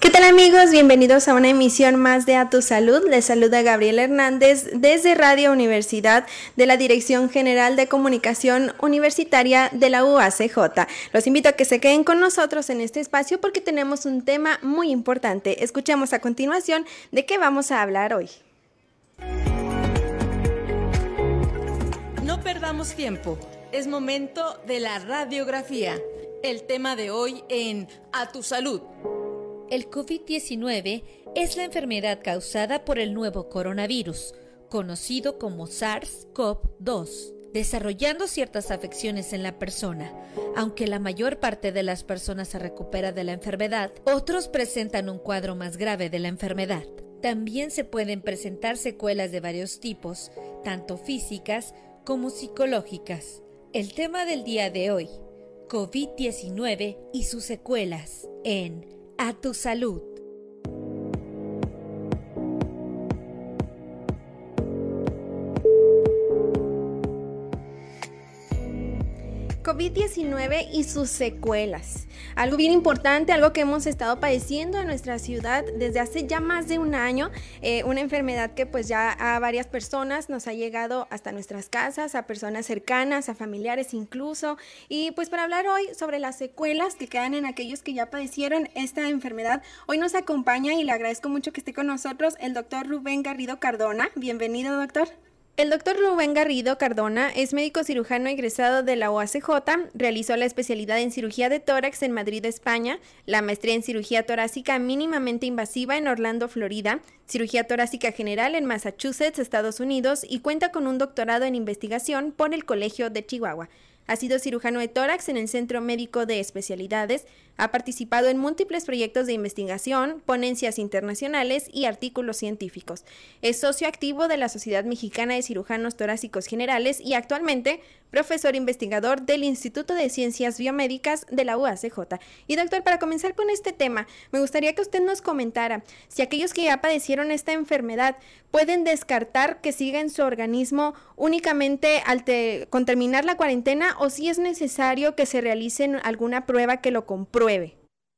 ¿Qué tal amigos? Bienvenidos a una emisión más de A Tu Salud. Les saluda Gabriel Hernández desde Radio Universidad de la Dirección General de Comunicación Universitaria de la UACJ. Los invito a que se queden con nosotros en este espacio porque tenemos un tema muy importante. Escuchemos a continuación de qué vamos a hablar hoy. No perdamos tiempo. Es momento de la radiografía. El tema de hoy en A Tu Salud. El COVID-19 es la enfermedad causada por el nuevo coronavirus, conocido como SARS-CoV-2, desarrollando ciertas afecciones en la persona. Aunque la mayor parte de las personas se recupera de la enfermedad, otros presentan un cuadro más grave de la enfermedad. También se pueden presentar secuelas de varios tipos, tanto físicas como psicológicas. El tema del día de hoy, COVID-19 y sus secuelas en a tu salud. COVID-19 y sus secuelas. Algo bien importante, algo que hemos estado padeciendo en nuestra ciudad desde hace ya más de un año, eh, una enfermedad que pues ya a varias personas nos ha llegado hasta nuestras casas, a personas cercanas, a familiares incluso. Y pues para hablar hoy sobre las secuelas que quedan en aquellos que ya padecieron esta enfermedad, hoy nos acompaña y le agradezco mucho que esté con nosotros el doctor Rubén Garrido Cardona. Bienvenido, doctor. El doctor Rubén Garrido Cardona es médico cirujano egresado de la OACJ, realizó la especialidad en cirugía de tórax en Madrid, España, la maestría en cirugía torácica mínimamente invasiva en Orlando, Florida, cirugía torácica general en Massachusetts, Estados Unidos y cuenta con un doctorado en investigación por el Colegio de Chihuahua. Ha sido cirujano de tórax en el Centro Médico de Especialidades, ha participado en múltiples proyectos de investigación, ponencias internacionales y artículos científicos. Es socio activo de la Sociedad Mexicana de Cirujanos Torácicos Generales y actualmente profesor investigador del Instituto de Ciencias Biomédicas de la UACJ. Y doctor, para comenzar con este tema, me gustaría que usted nos comentara si aquellos que ya padecieron esta enfermedad pueden descartar que siga en su organismo únicamente al con terminar la cuarentena o si es necesario que se realicen alguna prueba que lo compruebe.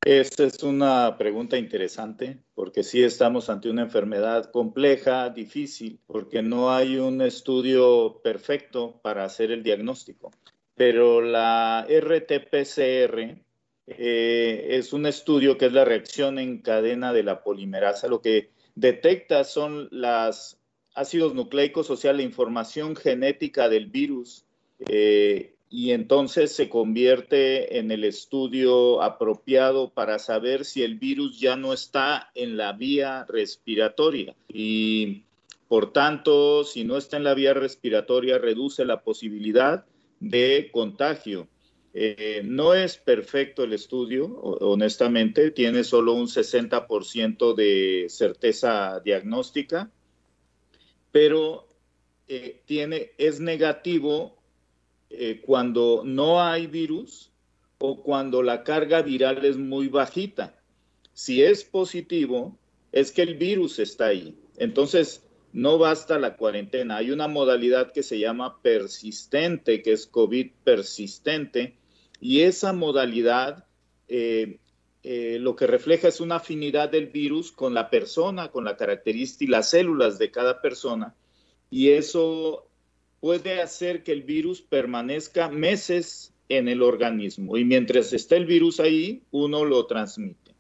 Esta es una pregunta interesante porque sí estamos ante una enfermedad compleja, difícil, porque no hay un estudio perfecto para hacer el diagnóstico. Pero la RT-PCR eh, es un estudio que es la reacción en cadena de la polimerasa. Lo que detecta son los ácidos nucleicos, o sea, la información genética del virus. Eh, y entonces se convierte en el estudio apropiado para saber si el virus ya no está en la vía respiratoria y por tanto, si no está en la vía respiratoria, reduce la posibilidad de contagio. Eh, no es perfecto el estudio, honestamente, tiene solo un 60% de certeza diagnóstica, pero eh, tiene, es negativo eh, cuando no hay virus o cuando la carga viral es muy bajita. Si es positivo, es que el virus está ahí. Entonces, no basta la cuarentena. Hay una modalidad que se llama persistente, que es COVID persistente, y esa modalidad eh, eh, lo que refleja es una afinidad del virus con la persona, con la característica y las células de cada persona, y eso puede hacer que el virus permanezca meses en el organismo y mientras está el virus ahí, uno lo transmite.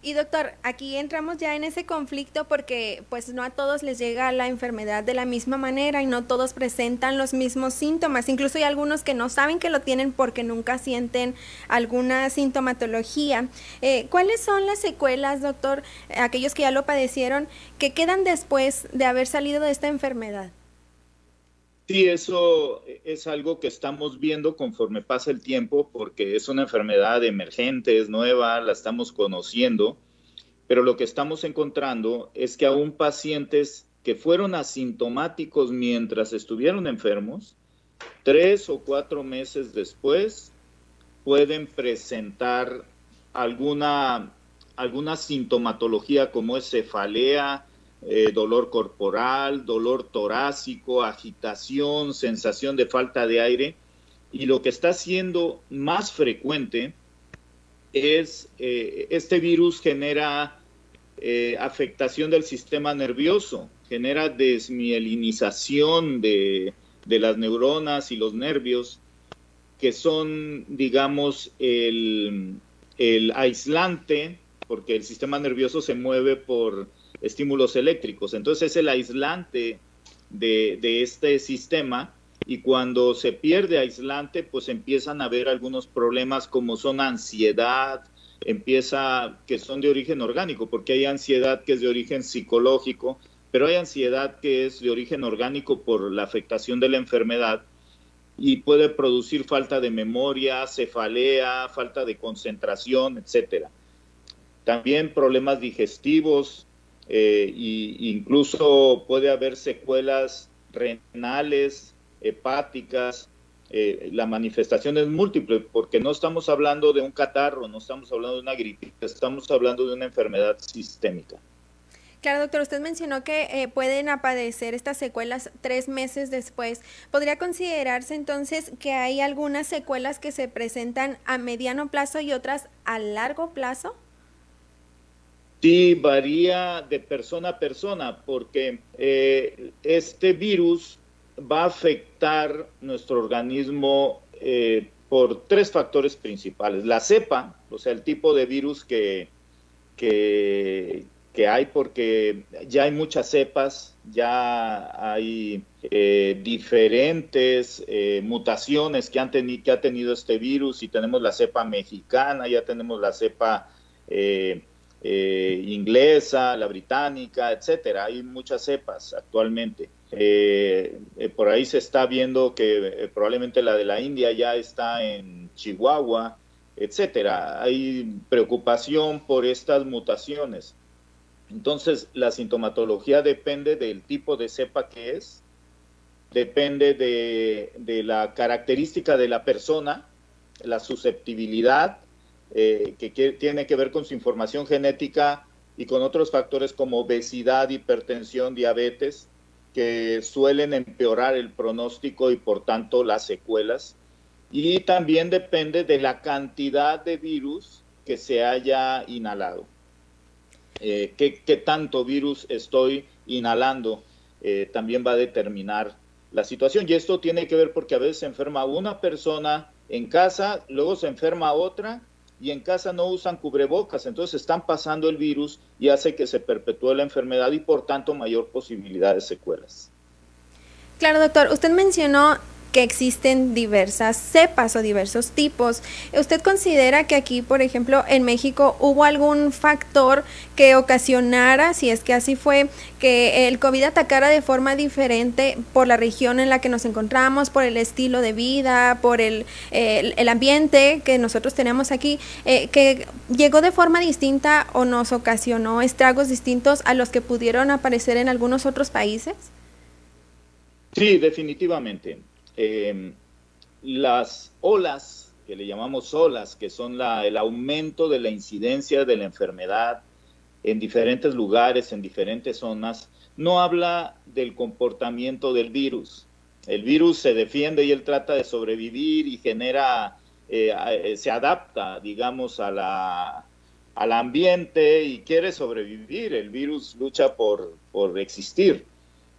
Y doctor, aquí entramos ya en ese conflicto porque pues no a todos les llega la enfermedad de la misma manera y no todos presentan los mismos síntomas. Incluso hay algunos que no saben que lo tienen porque nunca sienten alguna sintomatología. Eh, ¿Cuáles son las secuelas, doctor, aquellos que ya lo padecieron, que quedan después de haber salido de esta enfermedad? Sí, eso es algo que estamos viendo conforme pasa el tiempo porque es una enfermedad emergente, es nueva, la estamos conociendo, pero lo que estamos encontrando es que aún pacientes que fueron asintomáticos mientras estuvieron enfermos, tres o cuatro meses después pueden presentar alguna, alguna sintomatología como es cefalea, eh, dolor corporal, dolor torácico, agitación, sensación de falta de aire. Y lo que está siendo más frecuente es, eh, este virus genera eh, afectación del sistema nervioso, genera desmielinización de, de, las neuronas y los nervios, que son, digamos, el, el aislante, porque el sistema nervioso se mueve por estímulos eléctricos. Entonces es el aislante de, este sistema y cuando se pierde aislante, pues empiezan a haber algunos problemas como son ansiedad, empieza que son de origen orgánico, porque hay ansiedad que es de origen psicológico, pero hay ansiedad que es de origen orgánico por la afectación de la enfermedad y puede producir falta de memoria, cefalea, falta de concentración, etcétera. También problemas digestivos, eh, incluso puede haber secuelas renales, hepáticas, eh, la manifestación es múltiple, porque no estamos hablando de un catarro, no estamos hablando de una gripe, estamos hablando de una enfermedad sistémica. Claro, doctor, usted mencionó que eh, pueden aparecer estas secuelas tres meses después. ¿Podría considerarse entonces que hay algunas secuelas que se presentan a mediano plazo y otras a largo plazo? Sí, varía de persona a persona porque eh, este virus va a afectar nuestro organismo eh, por tres factores principales. La cepa, o sea, el tipo de virus que, que, hay, porque ya hay muchas cepas, ya hay eh, diferentes mutaciones que, ha tenido este virus y tenemos la cepa mexicana, ya tenemos la cepa... inglesa, la británica, etcétera. Hay muchas cepas actualmente. Eh, eh, por ahí se está viendo que probablemente la de la India ya está en Chihuahua, etcétera. Hay preocupación por estas mutaciones. Entonces, la sintomatología depende del tipo de cepa que es, depende de, de la característica de la persona, la susceptibilidad eh, que, tiene que ver con su información genética y con otros factores como obesidad, hipertensión, diabetes, que suelen empeorar el pronóstico y por tanto las secuelas. Y también depende de la cantidad de virus que se haya inhalado. Eh, ¿qué, tanto virus estoy inhalando? Eh, también va a determinar la situación. Y esto tiene que ver porque a veces se enferma una persona en casa, luego se enferma otra y en casa no usan cubrebocas, entonces están pasando el virus y hace que se perpetúe la enfermedad y por tanto mayor posibilidad de secuelas. Claro, doctor, usted mencionó que existen diversas cepas o diversos tipos. ¿Usted considera que aquí, por ejemplo, en México hubo algún factor que ocasionara, si es que así fue, que el COVID atacara de forma diferente por la región en la que nos encontramos, por el estilo de vida, por el, el, ambiente que nosotros tenemos aquí, eh, que llegó de forma distinta o nos ocasionó estragos distintos a los que pudieron aparecer en algunos otros países? Sí, definitivamente. Em, las olas, que le llamamos olas, que son el aumento de la incidencia de la enfermedad en diferentes lugares, en diferentes zonas, no habla del comportamiento del virus. El virus se defiende y él trata de sobrevivir y genera, eh, eh, se adapta, digamos, a la, al ambiente y quiere sobrevivir. El virus lucha por, por existir.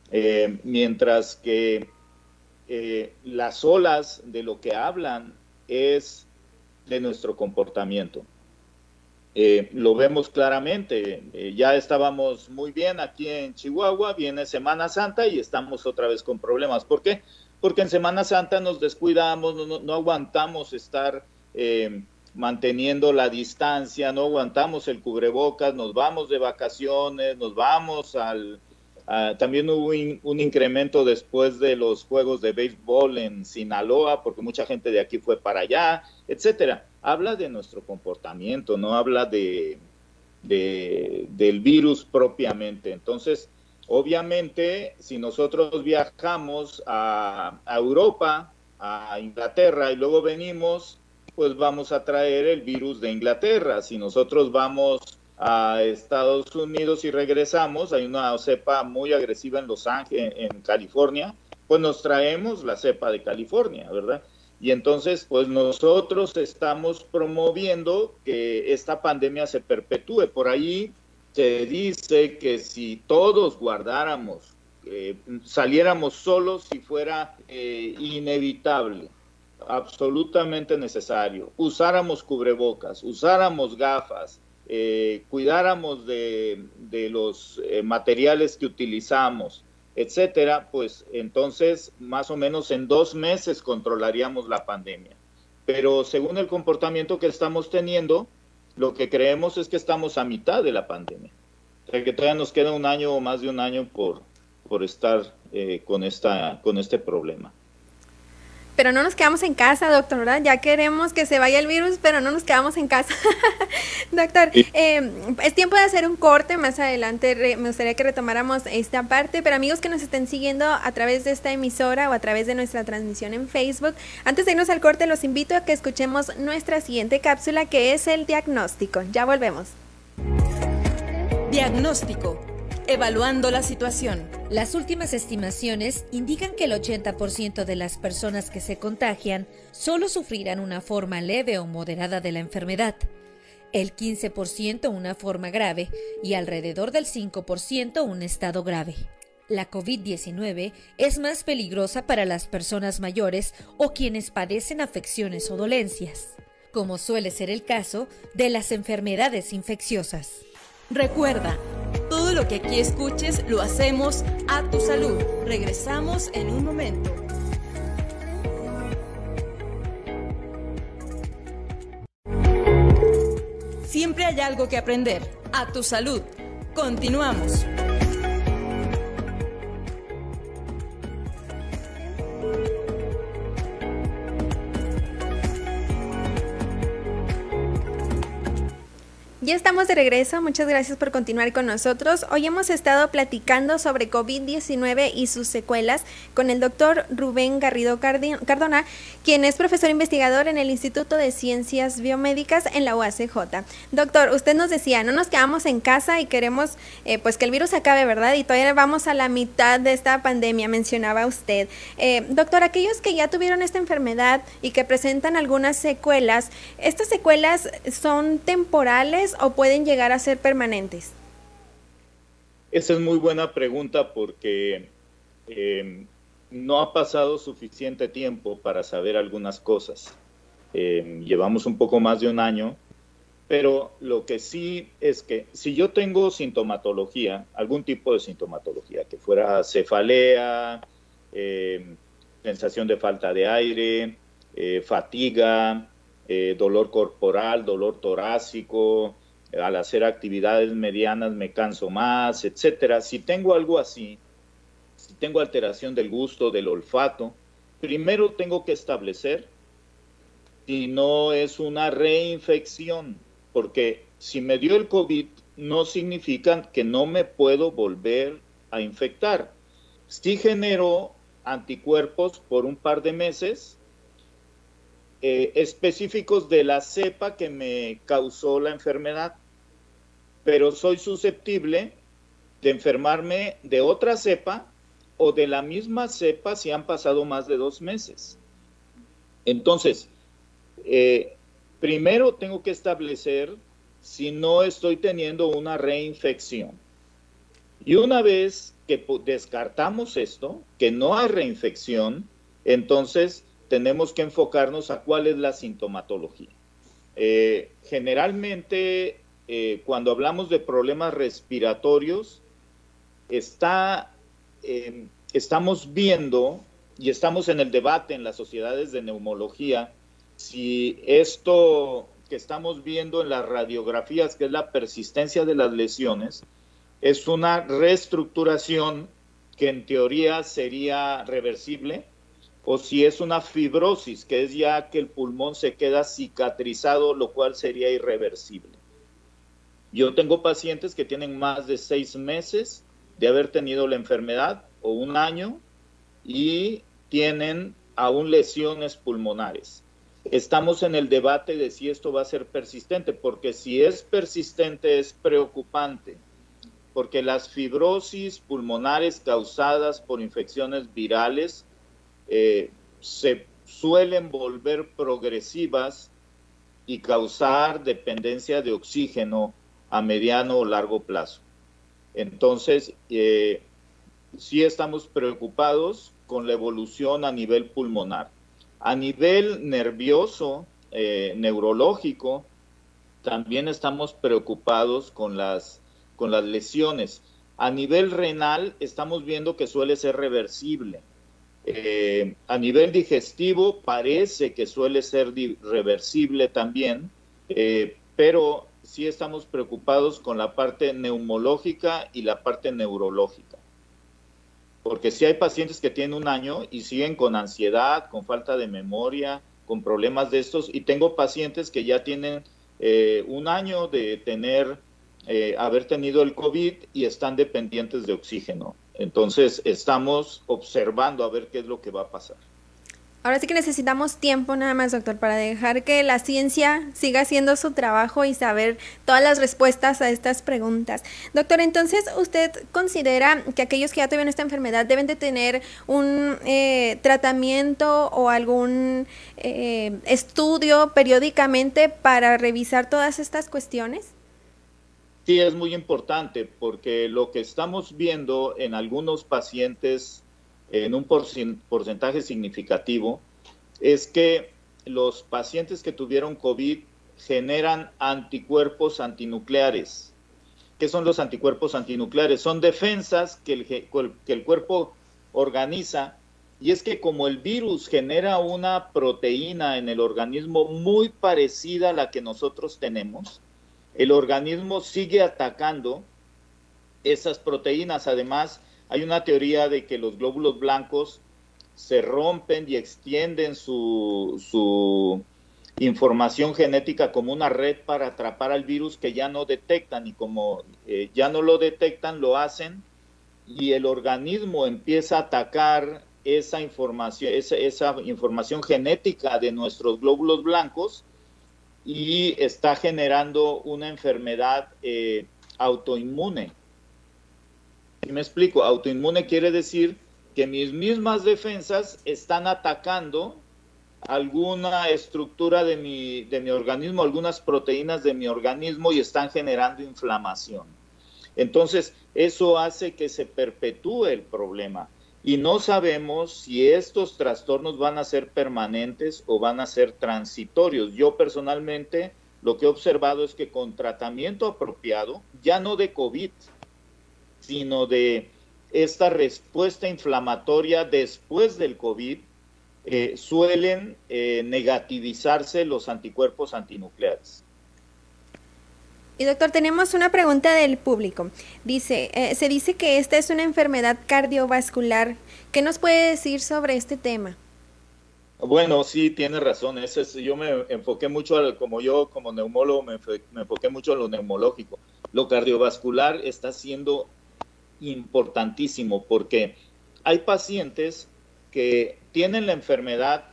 Eh, mientras que eh, las olas de lo que hablan es de nuestro comportamiento. eh, lo vemos claramente. Eh, ya estábamos muy bien aquí en Chihuahua, viene Semana Santa y estamos otra vez con problemas. ¿Por qué? Porque en Semana Santa nos descuidamos, no, aguantamos estar manteniendo la distancia, no aguantamos el cubrebocas, nos vamos de vacaciones, nos vamos al... también hubo un, incremento después de los juegos de béisbol en Sinaloa, porque mucha gente de aquí fue para allá, etcétera habla de nuestro comportamiento, no habla de, del virus propiamente. Entonces, obviamente, si nosotros viajamos a, Europa, a Inglaterra y luego venimos, pues vamos a traer el virus de Inglaterra. Si nosotros vamos a Estados Unidos y regresamos, hay una cepa muy agresiva en Los Ángeles, en California, pues nos traemos la cepa de California, ¿verdad? Y entonces, pues nosotros estamos promoviendo que esta pandemia se perpetúe. Por ahí se dice que si todos guardáramos, eh, saliéramos solos si fuera eh, inevitable, absolutamente necesario, usáramos cubrebocas, usáramos gafas, eh, cuidáramos de, los materiales que utilizamos, etcétera, pues entonces más o menos en dos meses controlaríamos la pandemia. Pero según el comportamiento que estamos teniendo, lo que creemos es que estamos a mitad de la pandemia. O sea que todavía nos queda un año o más de un año por, por estar eh, con, esta, con este problema pero no nos quedamos en casa, doctor, ¿verdad? Ya queremos que se vaya el virus, pero no nos quedamos en casa. doctor, eh, es tiempo de hacer un corte, más adelante me gustaría que retomáramos esta parte, pero amigos que nos estén siguiendo a través de esta emisora o a través de nuestra transmisión en Facebook, antes de irnos al corte los invito a que escuchemos nuestra siguiente cápsula que es el diagnóstico. Ya volvemos. Diagnóstico evaluando la situación. Las últimas estimaciones indican que el 80% de las personas que se contagian solo sufrirán una forma leve o moderada de la enfermedad, el 15% una forma grave y alrededor del 5% un estado grave. La COVID-19 es más peligrosa para las personas mayores o quienes padecen afecciones o dolencias, como suele ser el caso de las enfermedades infecciosas. Recuerda, lo que aquí escuches lo hacemos a tu salud. Regresamos en un momento. Siempre hay algo que aprender. A tu salud. Continuamos. Ya estamos de regreso, muchas gracias por continuar con nosotros. Hoy hemos estado platicando sobre COVID-19 y sus secuelas con el doctor Rubén Garrido Cardona, quien es profesor investigador en el Instituto de Ciencias Biomédicas en la UACJ. Doctor, usted nos decía, no nos quedamos en casa y queremos eh, pues que el virus acabe, ¿verdad? Y todavía vamos a la mitad de esta pandemia, mencionaba usted. Eh, doctor, aquellos que ya tuvieron esta enfermedad y que presentan algunas secuelas, ¿estas secuelas son temporales o pueden llegar a ser permanentes? Esa es muy buena pregunta porque eh, no ha pasado suficiente tiempo para saber algunas cosas. Eh, llevamos un poco más de un año, pero lo que sí es que si yo tengo sintomatología, algún tipo de sintomatología, que fuera cefalea, eh, sensación de falta de aire, fatiga, dolor corporal, dolor torácico, al hacer actividades medianas me canso más, etcétera. Si tengo algo así, si tengo alteración del gusto, del olfato, primero tengo que establecer si no es una reinfección, porque si me dio el COVID no significa que no me puedo volver a infectar. Si genero anticuerpos por un par de meses, eh, específicos de la cepa que me causó la enfermedad, pero soy susceptible de enfermarme de otra cepa o de la misma cepa si han pasado más de dos meses. Entonces, eh, primero tengo que establecer si no estoy teniendo una reinfección. Y una vez que descartamos esto, que no hay reinfección, entonces tenemos que enfocarnos a cuál es la sintomatología. Eh, generalmente, eh, cuando hablamos de problemas respiratorios, está, em, estamos viendo y estamos en el debate en las sociedades de neumología si esto que estamos viendo en las radiografías, que es la persistencia de las lesiones, es una reestructuración que en teoría sería reversible, o si es una fibrosis, que es ya que el pulmón se queda cicatrizado, lo cual sería irreversible. Yo tengo pacientes que tienen más de seis meses de haber tenido la enfermedad o un año y tienen aún lesiones pulmonares. Estamos en el debate de si esto va a ser persistente, porque si es persistente es preocupante, porque las fibrosis pulmonares causadas por infecciones virales eh, se suelen volver progresivas y causar dependencia de oxígeno a mediano o largo plazo. Entonces, eh, sí estamos preocupados con la evolución a nivel pulmonar. A nivel nervioso, eh, neurológico, también estamos preocupados con las, con las lesiones. A nivel renal, estamos viendo que suele ser reversible. Eh, a nivel digestivo, parece que suele ser reversible también, pero sí estamos preocupados con la parte neumológica y la parte neurológica porque si hay pacientes que tienen un año y siguen con ansiedad, con falta de memoria, con problemas de estos, y tengo pacientes que ya tienen eh, un año de tener, eh, haber tenido el COVID y están dependientes de oxígeno. Entonces estamos observando a ver qué es lo que va a pasar. Ahora sí que necesitamos tiempo nada más, doctor, para dejar que la ciencia siga haciendo su trabajo y saber todas las respuestas a estas preguntas. Doctor, entonces, ¿usted considera que aquellos que ya tuvieron esta enfermedad deben de tener un eh, tratamiento o algún eh, estudio periódicamente para revisar todas estas cuestiones? Sí, es muy importante porque lo que estamos viendo en algunos pacientes en un porcentaje significativo es que los pacientes que tuvieron COVID generan anticuerpos antinucleares. ¿Qué son los anticuerpos antinucleares? Son defensas que el, que el cuerpo organiza y es que como el virus genera una proteína en el organismo muy parecida a la que nosotros tenemos, el organismo sigue atacando esas proteínas. Además, hay una teoría de que los glóbulos blancos se rompen y extienden su, información genética como una red para atrapar al virus que ya no detectan y como eh, ya no lo detectan, lo hacen y el organismo empieza a atacar esa información, esa, información genética de nuestros glóbulos blancos y está generando una enfermedad eh, autoinmune. Y me explico, autoinmune quiere decir que mis mismas defensas están atacando alguna estructura de mi, de mi organismo, algunas proteínas de mi organismo y están generando inflamación. Entonces, eso hace que se perpetúe el problema y no sabemos si estos trastornos van a ser permanentes o van a ser transitorios. Yo personalmente lo que he observado es que con tratamiento apropiado, ya no de COVID, sino de esta respuesta inflamatoria después del COVID, eh, suelen eh, negativizarse los anticuerpos antinucleares. Y doctor, tenemos una pregunta del público. Dice, eh, se dice que esta es una enfermedad cardiovascular. ¿Qué nos puede decir sobre este tema? Bueno, sí, tiene razón. Ese yo me enfoqué mucho, al, como yo como neumólogo, me, me enfoqué mucho a lo neumológico. Lo cardiovascular está siendo importantísimo porque hay pacientes que tienen la enfermedad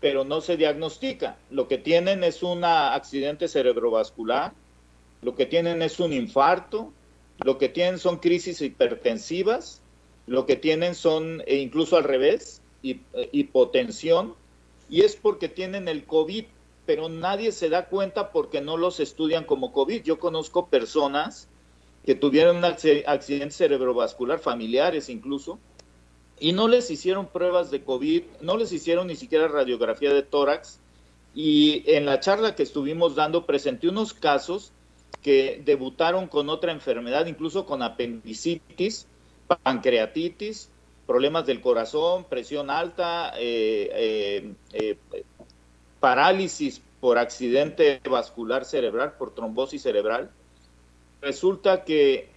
pero no se diagnostica. Lo que tienen es un accidente cerebrovascular, lo que tienen es un infarto, lo que tienen son crisis hipertensivas, lo que tienen son, e incluso al revés, eh, hipotensión, y es porque tienen el COVID, pero nadie se da cuenta porque no los estudian como COVID. Yo conozco personas que tuvieron un accidente cerebrovascular, familiares incluso, y no les hicieron pruebas de COVID, no les hicieron ni siquiera radiografía de tórax, Y en la charla que estuvimos dando presenté unos casos que debutaron con otra enfermedad, incluso con apendicitis, pancreatitis, problemas del corazón, presión alta, eh, eh, eh, parálisis por accidente vascular cerebral, por trombosis cerebral. Resulta que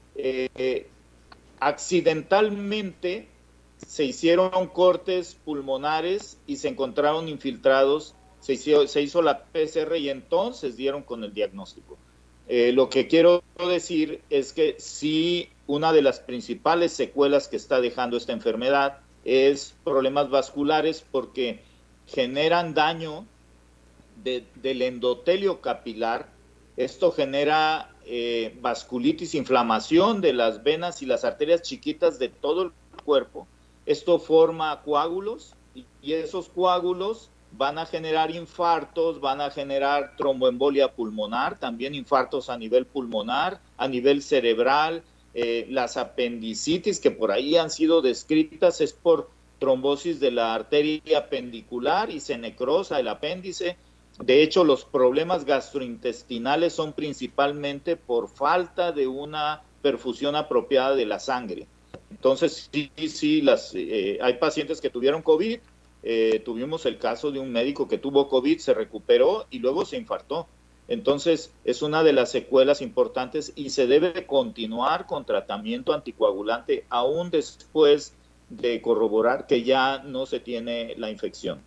accidentalmente se hicieron cortes pulmonares y se encontraron infiltrados, se hizo, se hizo la PCR y entonces dieron con el diagnóstico. Eh, lo que quiero decir es que sí, una de las principales secuelas que está dejando esta enfermedad es problemas vasculares porque generan daño del endotelio capilar. Esto genera eh, vasculitis, inflamación de las venas y las arterias chiquitas de todo el cuerpo. Esto forma coágulos y esos coágulos van a generar infartos, van a generar tromboembolia pulmonar, también infartos a nivel pulmonar, a nivel cerebral, eh, las apendicitis que por ahí han sido descritas es por trombosis de la arteria apendicular y se necrosa el apéndice. De hecho, los problemas gastrointestinales son principalmente por falta de una perfusión apropiada de la sangre. Entonces, sí, sí, las, eh, hay pacientes que tuvieron COVID, eh, tuvimos el caso de un médico que tuvo COVID, se recuperó y luego se infartó. Entonces, es una de las secuelas importantes y se debe continuar con tratamiento anticoagulante aún después de corroborar que ya no se tiene la infección.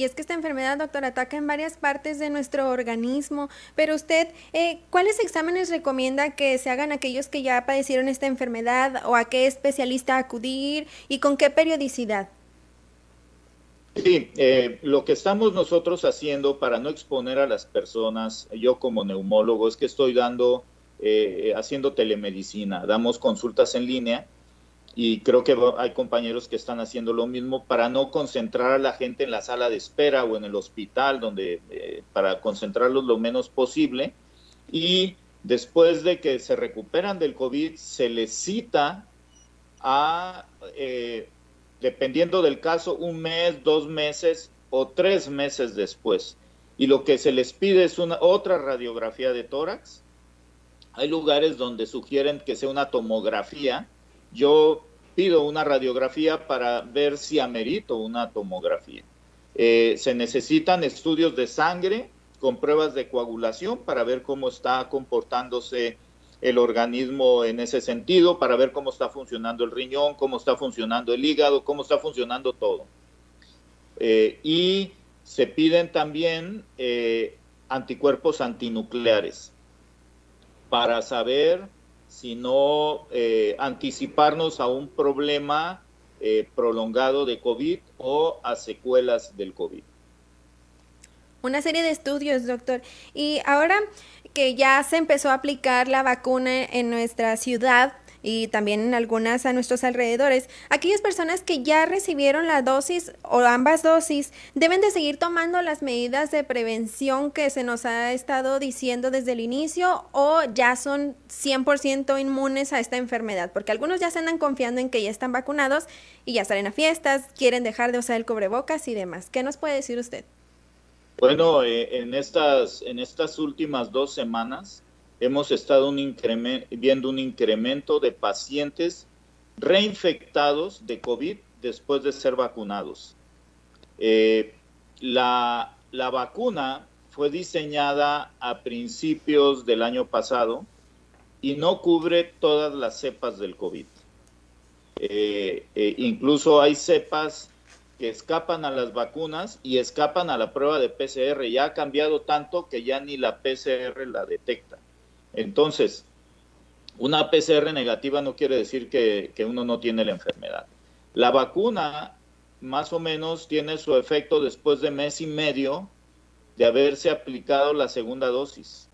Y es que esta enfermedad, doctor, ataca en varias partes de nuestro organismo. Pero usted, eh, ¿cuáles exámenes recomienda que se hagan aquellos que ya padecieron esta enfermedad o a qué especialista acudir y con qué periodicidad? Sí, eh, lo que estamos nosotros haciendo para no exponer a las personas, yo como neumólogo, es que estoy dando, eh, haciendo telemedicina, damos consultas en línea y creo que hay compañeros que están haciendo lo mismo para no concentrar a la gente en la sala de espera o en el hospital, donde eh, para concentrarlos lo menos posible y después de que se recuperan del COVID se les cita a dependiendo del caso, un mes, dos meses o tres meses después. Y lo que se les pide es una otra radiografía de tórax. Hay lugares donde sugieren que sea una tomografía. Yo pido una radiografía para ver si amerito una tomografía. Eh, se necesitan estudios de sangre con pruebas de coagulación para ver cómo está comportándose el organismo en ese sentido para ver cómo está funcionando el riñón, cómo está funcionando el hígado, cómo está funcionando todo. Eh, y se piden también eh, anticuerpos antinucleares para saber si no eh, anticiparnos a un problema prolongado de COVID o a secuelas del COVID. Una serie de estudios, doctor. Y ahora que ya se empezó a aplicar la vacuna en nuestra ciudad y también en algunas a nuestros alrededores, aquellas personas que ya recibieron la dosis o ambas dosis deben de seguir tomando las medidas de prevención que se nos ha estado diciendo desde el inicio o ya son 100% inmunes a esta enfermedad, porque algunos ya se andan confiando en que ya están vacunados y ya salen a fiestas, quieren dejar de usar el cubrebocas y demás. ¿Qué nos puede decir usted? Bueno, eh, en, estas, en estas últimas dos semanas hemos estado viendo un incremento de pacientes reinfectados de COVID después de ser vacunados. Eh, la, vacuna fue diseñada a principios del año pasado y no cubre todas las cepas del COVID. Eh, incluso hay cepas que escapan a las vacunas y escapan a la prueba de PCR. Ya ha cambiado tanto que ya ni la PCR la detecta. Entonces, una PCR negativa no quiere decir que, uno no tiene la enfermedad. La vacuna más o menos tiene su efecto después de mes y medio de haberse aplicado la segunda dosis.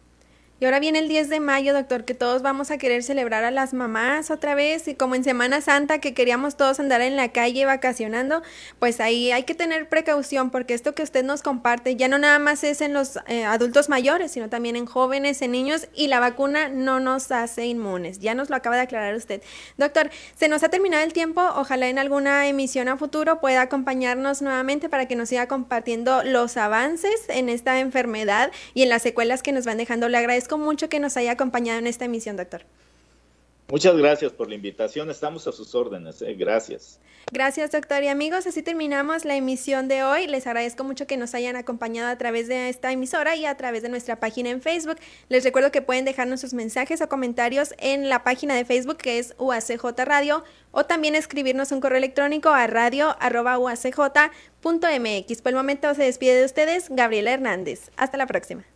Y ahora viene el 10 de mayo, doctor, que todos vamos a querer celebrar a las mamás otra vez y como en Semana Santa que queríamos todos andar en la calle vacacionando, pues ahí hay que tener precaución porque esto que usted nos comparte ya no nada más es en los eh, adultos mayores, sino también en jóvenes, en niños y la vacuna no nos hace inmunes. Ya nos lo acaba de aclarar usted. Doctor, se nos ha terminado el tiempo, ojalá en alguna emisión a futuro pueda acompañarnos nuevamente para que nos siga compartiendo los avances en esta enfermedad y en las secuelas que nos van dejando. Le agradezco mucho que nos haya acompañado en esta emisión, doctor. Muchas gracias por la invitación. Estamos a sus órdenes. ¿eh? Gracias. Gracias, doctor. Y amigos, así terminamos la emisión de hoy. Les agradezco mucho que nos hayan acompañado a través de esta emisora y a través de nuestra página en Facebook. Les recuerdo que pueden dejarnos sus mensajes o comentarios en la página de Facebook que es UACJ Radio o también escribirnos un correo electrónico a radio.uacj.mx. Por el momento se despide de ustedes Gabriela Hernández. Hasta la próxima.